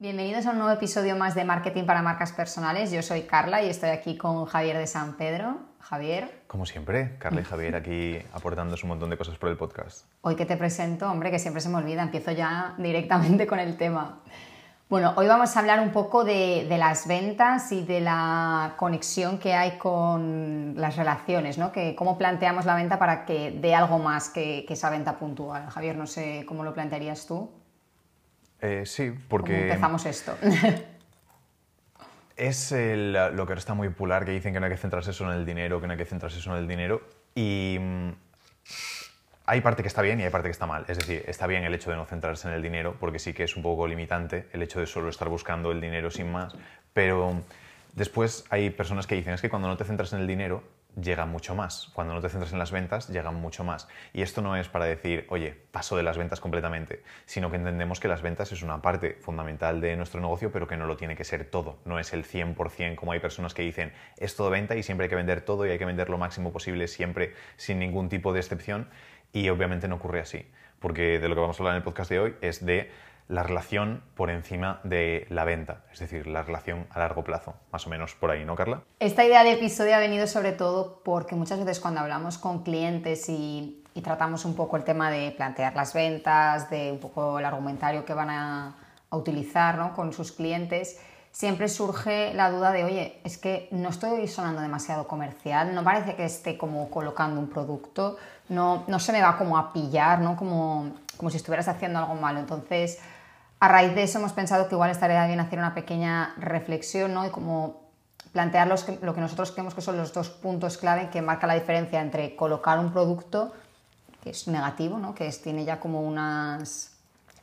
Bienvenidos a un nuevo episodio más de Marketing para Marcas Personales. Yo soy Carla y estoy aquí con Javier de San Pedro. Javier. Como siempre, Carla y Javier aquí aportándonos un montón de cosas por el podcast. Hoy que te presento, hombre, que siempre se me olvida, empiezo ya directamente con el tema. Bueno, hoy vamos a hablar un poco de, las ventas y de la conexión que hay con las relaciones, ¿no? Que, cómo planteamos la venta para que dé algo más que, que esa venta puntual. Javier, no sé cómo lo plantearías tú. Eh, sí, porque... empezamos esto? es lo que ahora está muy popular, que dicen que no hay que centrarse solo en el dinero, que no hay que centrarse solo en el dinero. Y mm, hay parte que está bien y hay parte que está mal. Es decir, está bien el hecho de no centrarse en el dinero, porque sí que es un poco limitante el hecho de solo estar buscando el dinero sin más. Pero después hay personas que dicen, es que cuando no te centras en el dinero, llega mucho más. Cuando no te centras en las ventas, llega mucho más. Y esto no es para decir, oye, paso de las ventas completamente, sino que entendemos que las ventas es una parte fundamental de nuestro negocio, pero que no lo tiene que ser todo. No es el 100% como hay personas que dicen, es todo venta y siempre hay que vender todo y hay que vender lo máximo posible siempre sin ningún tipo de excepción. Y obviamente no ocurre así, porque de lo que vamos a hablar en el podcast de hoy es de la relación por encima de la venta, es decir, la relación a largo plazo, más o menos por ahí, ¿no, Carla? Esta idea de episodio ha venido sobre todo porque muchas veces cuando hablamos con clientes y, tratamos un poco el tema de plantear las ventas, de un poco el argumentario que van a, utilizar ¿no? con sus clientes, siempre surge la duda de, oye, es que no estoy sonando demasiado comercial, no parece que esté como colocando un producto, no, no se me va como a pillar, ¿no? como, como si estuvieras haciendo algo malo. Entonces, a raíz de eso hemos pensado que igual estaría bien hacer una pequeña reflexión ¿no? y como plantear lo que nosotros creemos que son los dos puntos clave que marcan la diferencia entre colocar un producto que es negativo, ¿no? que tiene ya como unas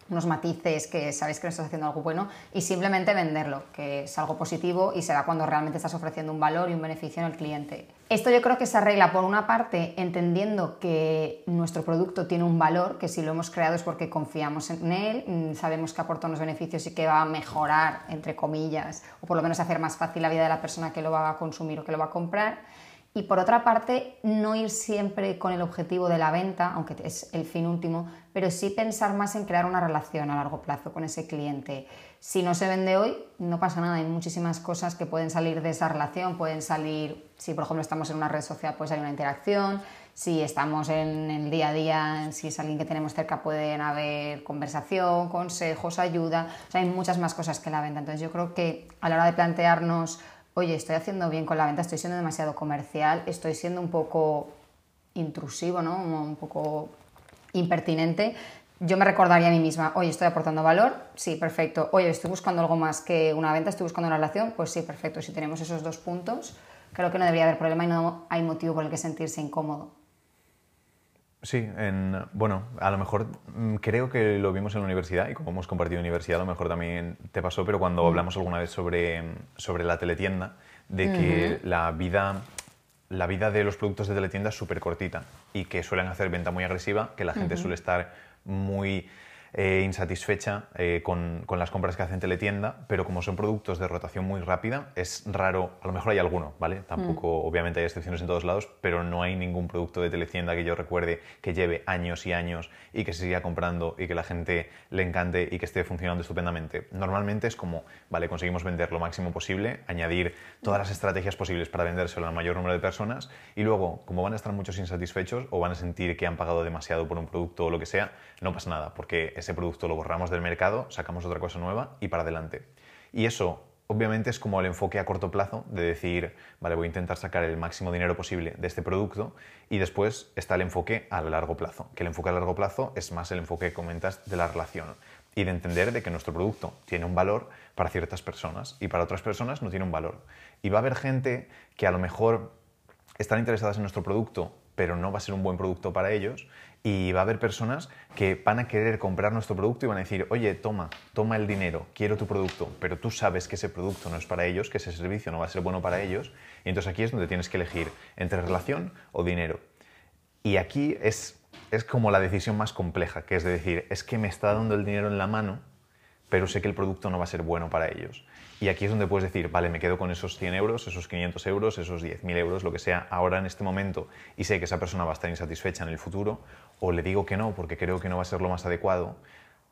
unos matices que sabéis que no estás haciendo algo bueno y simplemente venderlo, que es algo positivo y será cuando realmente estás ofreciendo un valor y un beneficio en el cliente. Esto yo creo que se arregla por una parte entendiendo que nuestro producto tiene un valor, que si lo hemos creado es porque confiamos en él, mm, sabemos que aporta unos beneficios y que va a mejorar, entre comillas, o por lo menos hacer más fácil la vida de la persona que lo va a consumir o que lo va a comprar y por otra parte, no ir siempre con el objetivo de la venta, aunque es el fin último, pero sí pensar más en crear una relación a largo plazo con ese cliente. Si no se vende hoy, no pasa nada, hay muchísimas cosas que pueden salir de esa relación, pueden salir, si por ejemplo estamos en una red social, puede salir una interacción, si estamos en el día a día, si es alguien que tenemos cerca, pueden haber conversación, consejos, ayuda, hay muchas más cosas que la venta. Entonces yo creo que a la hora de plantearnos oye, estoy haciendo bien con la venta, estoy siendo demasiado comercial, estoy siendo un poco intrusivo, ¿no? Un poco impertinente. Yo me recordaría a mí misma, oye, estoy aportando valor, sí, perfecto. Oye, estoy buscando algo más que una venta, estoy buscando una relación, pues sí, perfecto. Si tenemos esos dos puntos, creo que no debería haber problema y no hay motivo por el que sentirse incómodo. Sí, en, bueno, a lo mejor mm, creo que lo vimos en la universidad y como hemos compartido universidad, a lo mejor también te pasó, pero cuando mm. hablamos alguna vez sobre, sobre la teletienda, de que la vida la vida de los productos de teletienda es súper cortita y que suelen hacer venta muy agresiva, que la gente suele estar muy eh, insatisfecha eh, con, con, las compras que hacen teletienda, pero como son productos de rotación muy rápida, es raro, a lo mejor hay alguno, ¿vale? Tampoco, mm. obviamente hay excepciones en todos lados, pero no hay ningún producto de teletienda que yo recuerde que lleve años y años y que se siga comprando y que la gente le encante y que esté funcionando estupendamente. Normalmente es como, vale, conseguimos vender lo máximo posible, añadir todas las estrategias posibles para vendérselo al mayor número de personas y luego, como van a estar muchos insatisfechos o van a sentir que han pagado demasiado por un producto o lo que sea, no pasa nada, porque ese producto lo borramos del mercado, sacamos otra cosa nueva y para adelante. Y eso obviamente es como el enfoque a corto plazo de decir, vale, voy a intentar sacar el máximo dinero posible de este producto y después está el enfoque a largo plazo, que el enfoque a largo plazo es más el enfoque que comentas de la relación y de entender de que nuestro producto tiene un valor para ciertas personas y para otras personas no tiene un valor. Y va a haber gente que a lo mejor están interesadas en nuestro producto, pero no va a ser un buen producto para ellos y va a haber personas que van a querer comprar nuestro producto y van a decir, oye, toma, toma el dinero, quiero tu producto, pero tú sabes que ese producto no es para ellos, que ese servicio no va a ser bueno para ellos, y entonces aquí es donde tienes que elegir entre relación o dinero. Y aquí es, es como la decisión más compleja, que es de decir, es que me está dando el dinero en la mano, pero sé que el producto no va a ser bueno para ellos. Y aquí es donde puedes decir, vale, me quedo con esos 100 euros, esos 500 euros, esos 10.000 euros, lo que sea, ahora en este momento, y sé que esa persona va a estar insatisfecha en el futuro, o le digo que no porque creo que no va a ser lo más adecuado,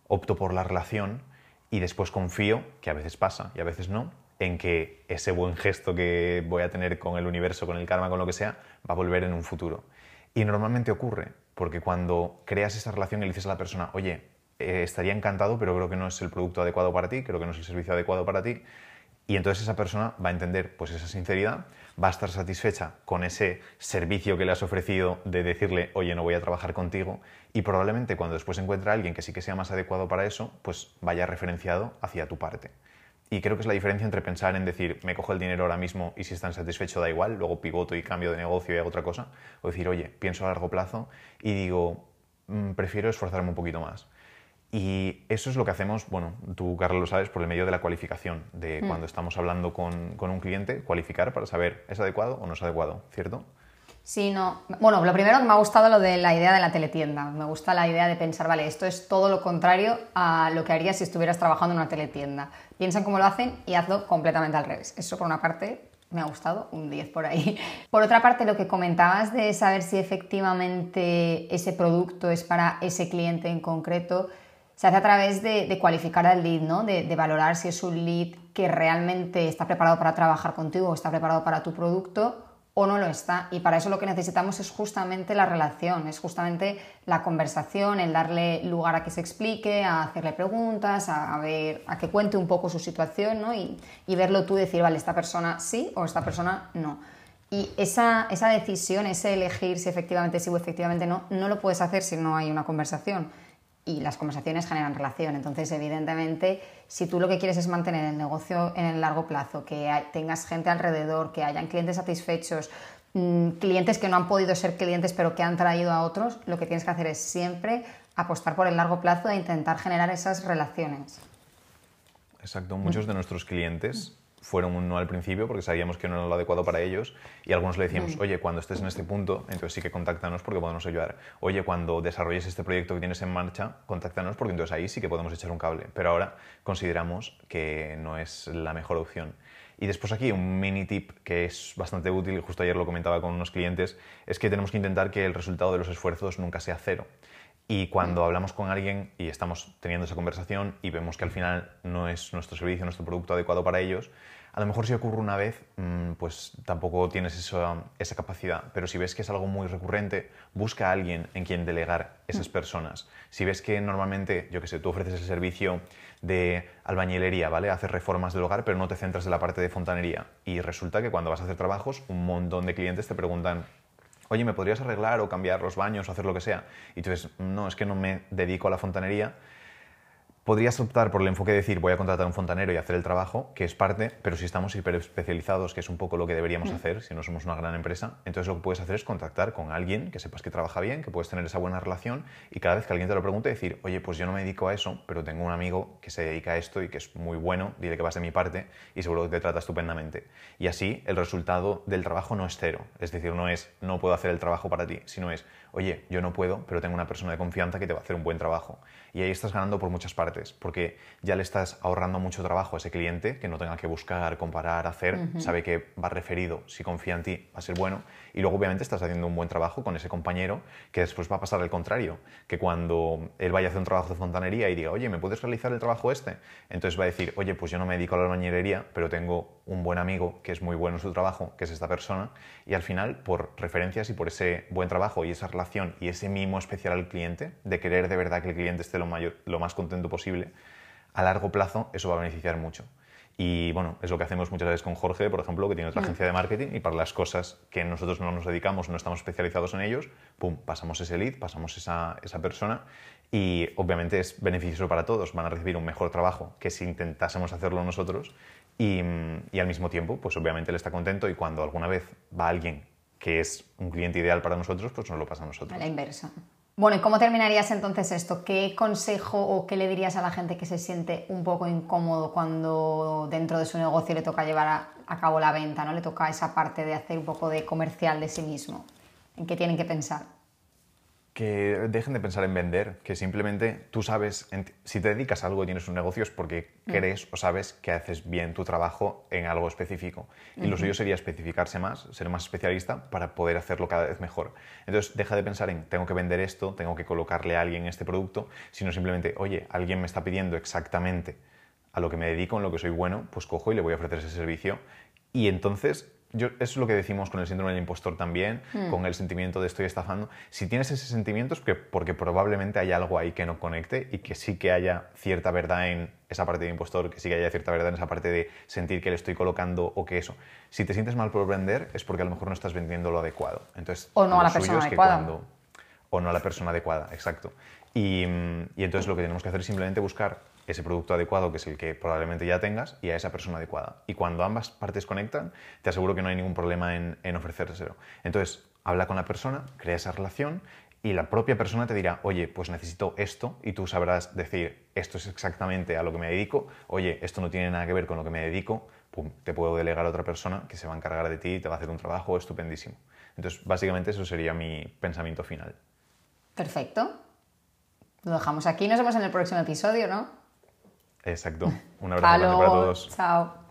opto por la relación y después confío, que a veces pasa y a veces no, en que ese buen gesto que voy a tener con el universo, con el karma, con lo que sea, va a volver en un futuro. Y normalmente ocurre, porque cuando creas esa relación y le dices a la persona, oye, eh, estaría encantado, pero creo que no es el producto adecuado para ti, creo que no es el servicio adecuado para ti, y entonces esa persona va a entender pues esa sinceridad, va a estar satisfecha con ese servicio que le has ofrecido de decirle, oye, no voy a trabajar contigo, y probablemente cuando después encuentre a alguien que sí que sea más adecuado para eso, pues vaya referenciado hacia tu parte. Y creo que es la diferencia entre pensar en decir, me cojo el dinero ahora mismo y si están satisfechos da igual, luego pivoto y cambio de negocio y hago otra cosa, o decir, oye, pienso a largo plazo y digo, mm, prefiero esforzarme un poquito más. Y eso es lo que hacemos, bueno, tú, Carlos, lo sabes, por el medio de la cualificación, de mm. cuando estamos hablando con, con un cliente, cualificar para saber, ¿es adecuado o no es adecuado? ¿Cierto? Sí, no. Bueno, lo primero que me ha gustado lo de la idea de la teletienda. Me gusta la idea de pensar, vale, esto es todo lo contrario a lo que harías si estuvieras trabajando en una teletienda. Piensan cómo lo hacen y hazlo completamente al revés. Eso por una parte me ha gustado, un 10 por ahí. Por otra parte, lo que comentabas de saber si efectivamente ese producto es para ese cliente en concreto, se hace a través de, cualificar al lead, ¿no? De, de, valorar si es un lead que realmente está preparado para trabajar contigo o está preparado para tu producto o no lo está. Y para eso lo que necesitamos es justamente la relación, es justamente la conversación, el darle lugar a que se explique, a hacerle preguntas, a, ver, a que cuente un poco su situación ¿no? y, verlo tú decir, vale, esta persona sí o esta persona no. Y esa, esa decisión, ese elegir si efectivamente sí o efectivamente no, no lo puedes hacer si no hay una conversación y las conversaciones generan relación. Entonces, evidentemente, si tú lo que quieres es mantener el negocio en el largo plazo, que tengas gente alrededor, que hayan clientes satisfechos, mm, clientes que no han podido ser clientes pero que han traído a otros, lo que tienes que hacer es siempre apostar por el largo plazo e intentar generar esas relaciones. Exacto. Muchos de nuestros clientes fueron un no al principio porque sabíamos que no era lo adecuado para ellos y algunos le decíamos, oye, cuando estés en este punto, entonces sí que contáctanos porque podemos ayudar. Oye, cuando desarrolles este proyecto que tienes en marcha, contáctanos porque entonces ahí sí que podemos echar un cable. Pero ahora consideramos que no es la mejor opción. Y después aquí un mini tip que es bastante útil, justo ayer lo comentaba con unos clientes, es que tenemos que intentar que el resultado de los esfuerzos nunca sea cero. Y cuando hablamos con alguien y estamos teniendo esa conversación y vemos que al final no es nuestro servicio, nuestro producto adecuado para ellos, a lo mejor si ocurre una vez, mm, pues tampoco tienes esa capacidad, pero si ves que es algo muy recurrente, busca a alguien en quien delegar esas mm. personas. Si ves que normalmente, yo qué sé, tú ofreces el servicio de albañilería, ¿vale? Haces reformas del hogar, pero no te centras en la parte de fontanería. Y resulta que cuando vas a hacer trabajos, un montón de clientes te preguntan, oye, ¿me podrías arreglar o cambiar los baños o hacer lo que sea? Y tú dices, no, es que no me dedico a la fontanería Podrías optar por el enfoque de decir voy a contratar a un fontanero y hacer el trabajo, que es parte, pero si estamos hiper especializados, que es un poco lo que deberíamos mm. hacer si no somos una gran empresa, entonces lo que puedes hacer es contactar con alguien que sepas que trabaja bien, que puedes tener esa buena relación y cada vez que alguien te lo pregunte decir, oye, pues yo no me dedico a eso, pero tengo un amigo que se dedica a esto y que es muy bueno, dile que vas de mi parte y seguro que te trata estupendamente. Y así el resultado del trabajo no es cero, es decir, no es no puedo hacer el trabajo para ti, sino es oye, yo no puedo, pero tengo una persona de confianza que te va a hacer un buen trabajo. Y ahí estás ganando por muchas partes, porque ya le estás ahorrando mucho trabajo a ese cliente que no tenga que buscar, comparar, hacer, sabe que va referido, si confía en ti, va a ser bueno. Y luego obviamente estás haciendo un buen trabajo con ese compañero que después va a pasar al contrario, que cuando él vaya a hacer un trabajo de fontanería y diga, oye, ¿me puedes realizar el trabajo este? Entonces va a decir, oye, pues yo no me dedico a la albañilería, pero tengo un buen amigo que es muy bueno en su trabajo, que es esta persona, y al final, por referencias y por ese buen trabajo y esa relación, y ese mimo especial al cliente, de querer de verdad que el cliente esté lo, mayor, lo más contento posible, a largo plazo eso va a beneficiar mucho. Y bueno, es lo que hacemos muchas veces con Jorge, por ejemplo, que tiene otra mm. agencia de marketing y para las cosas que nosotros no nos dedicamos, no estamos especializados en ellos, pum, pasamos ese lead, pasamos esa, esa persona y obviamente es beneficioso para todos. Van a recibir un mejor trabajo que si intentásemos hacerlo nosotros y, y al mismo tiempo, pues obviamente él está contento y cuando alguna vez va alguien que es un cliente ideal para nosotros, pues nos lo pasa a nosotros. A la inversa. Bueno, ¿y cómo terminarías entonces esto? ¿Qué consejo o qué le dirías a la gente que se siente un poco incómodo cuando dentro de su negocio le toca llevar a, a cabo la venta, ¿no? Le toca esa parte de hacer un poco de comercial de sí mismo. ¿En qué tienen que pensar? Que dejen de pensar en vender, que simplemente tú sabes, si te dedicas a algo y tienes un negocio es porque mm. crees o sabes que haces bien tu trabajo en algo específico. Y lo suyo sería especificarse más, ser más especialista para poder hacerlo cada vez mejor. Entonces, deja de pensar en tengo que vender esto, tengo que colocarle a alguien este producto, sino simplemente, oye, alguien me está pidiendo exactamente a lo que me dedico, en lo que soy bueno, pues cojo y le voy a ofrecer ese servicio. Y entonces yo, es lo que decimos con el síndrome del impostor también, Hmm. con el sentimiento de estoy estafando. Si tienes ese sentimiento es que, porque probablemente hay algo ahí que no conecte y que sí que haya cierta verdad en esa parte de impostor, que sí que haya cierta verdad en esa parte de sentir que le estoy colocando o que eso. Si te sientes mal por vender es porque a lo mejor no estás vendiendo lo adecuado. Entonces, O no a la persona adecuada. cuando- o no a la persona adecuada, exacto. Y, mm, y entonces lo que tenemos que hacer es simplemente buscar ese producto adecuado, que es el que probablemente ya tengas, y a esa persona adecuada. Y cuando ambas partes conectan, te aseguro que no hay ningún problema en, en ofrecérselo. Entonces, habla con la persona, crea esa relación, y la propia persona te dirá, oye, pues necesito esto, y tú sabrás decir, esto es exactamente a lo que me dedico, oye, esto no tiene nada que ver con lo que me dedico, te puedo delegar a otra persona que se va a encargar de ti y te va a hacer un trabajo estupendísimo. Entonces, básicamente eso sería mi pensamiento final. Perfecto. Lo dejamos aquí. Nos vemos en el próximo episodio, ¿no? Exacto. Un abrazo grande para todos. Chao.